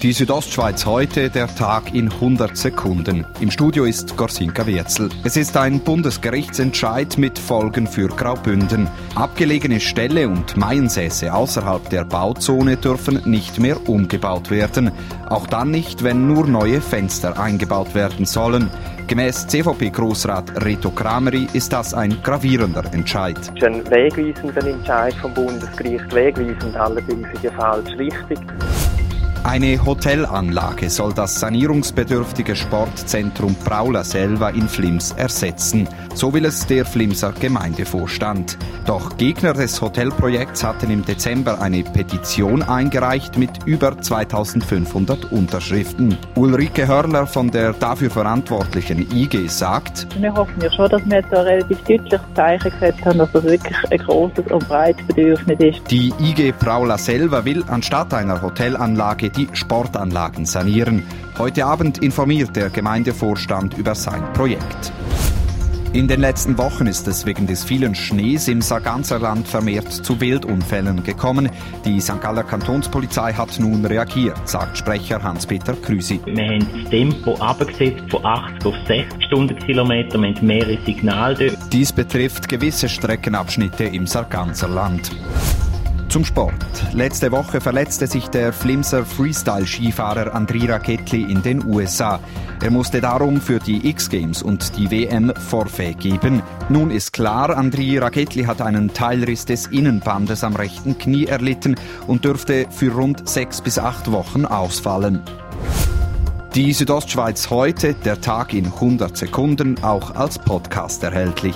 Die Südostschweiz heute, der Tag in 100 Sekunden. Im Studio ist Gorsinka Wirzel. Es ist ein Bundesgerichtsentscheid mit Folgen für Graubünden. Abgelegene Ställe und Maiensäße außerhalb der Bauzone dürfen nicht mehr umgebaut werden. Auch dann nicht, wenn nur neue Fenster eingebaut werden sollen. Gemäß CVP-Großrat Reto Krameri ist das ein gravierender Entscheid. Das ist ein wegweisender Entscheid vom Bundesgericht, wegweisend allerdings in der falsch richtig. Eine Hotelanlage soll das sanierungsbedürftige Sportzentrum Praula Selva in Flims ersetzen. So will es der Flimser Gemeindevorstand. Doch Gegner des Hotelprojekts hatten im Dezember eine Petition eingereicht mit über 2500 Unterschriften. Ulrike Hörler von der dafür verantwortlichen IG sagt, Wir hoffen ja schon, dass wir jetzt ein relativ deutliches Zeichen gesetzt haben, dass das wirklich ein grosses und breites Bedürfnis ist. Die IG Praula Selva will anstatt einer Hotelanlage die Sportanlagen sanieren. Heute Abend informiert der Gemeindevorstand über sein Projekt. In den letzten Wochen ist es wegen des vielen Schnees im Sarganserland vermehrt zu Wildunfällen gekommen. Die St. Galler Kantonspolizei hat nun reagiert, sagt Sprecher Hans-Peter Krüsi. Wir haben das Tempo abgesetzt von 80 auf 60 Stundenkilometer. Wir haben mehrere Signale. Dies betrifft gewisse Streckenabschnitte im Sarganserland. Zum Sport. Letzte Woche verletzte sich der Flimser Freestyle-Skifahrer Andri Rakettli in den USA. Er musste darum für die X-Games und die WM Forfait geben. Nun ist klar, Andri Rakettli hat einen Teilriss des Innenbandes am rechten Knie erlitten und dürfte für rund sechs bis acht Wochen ausfallen. Die Südostschweiz heute, der Tag in 100 Sekunden, auch als Podcast erhältlich.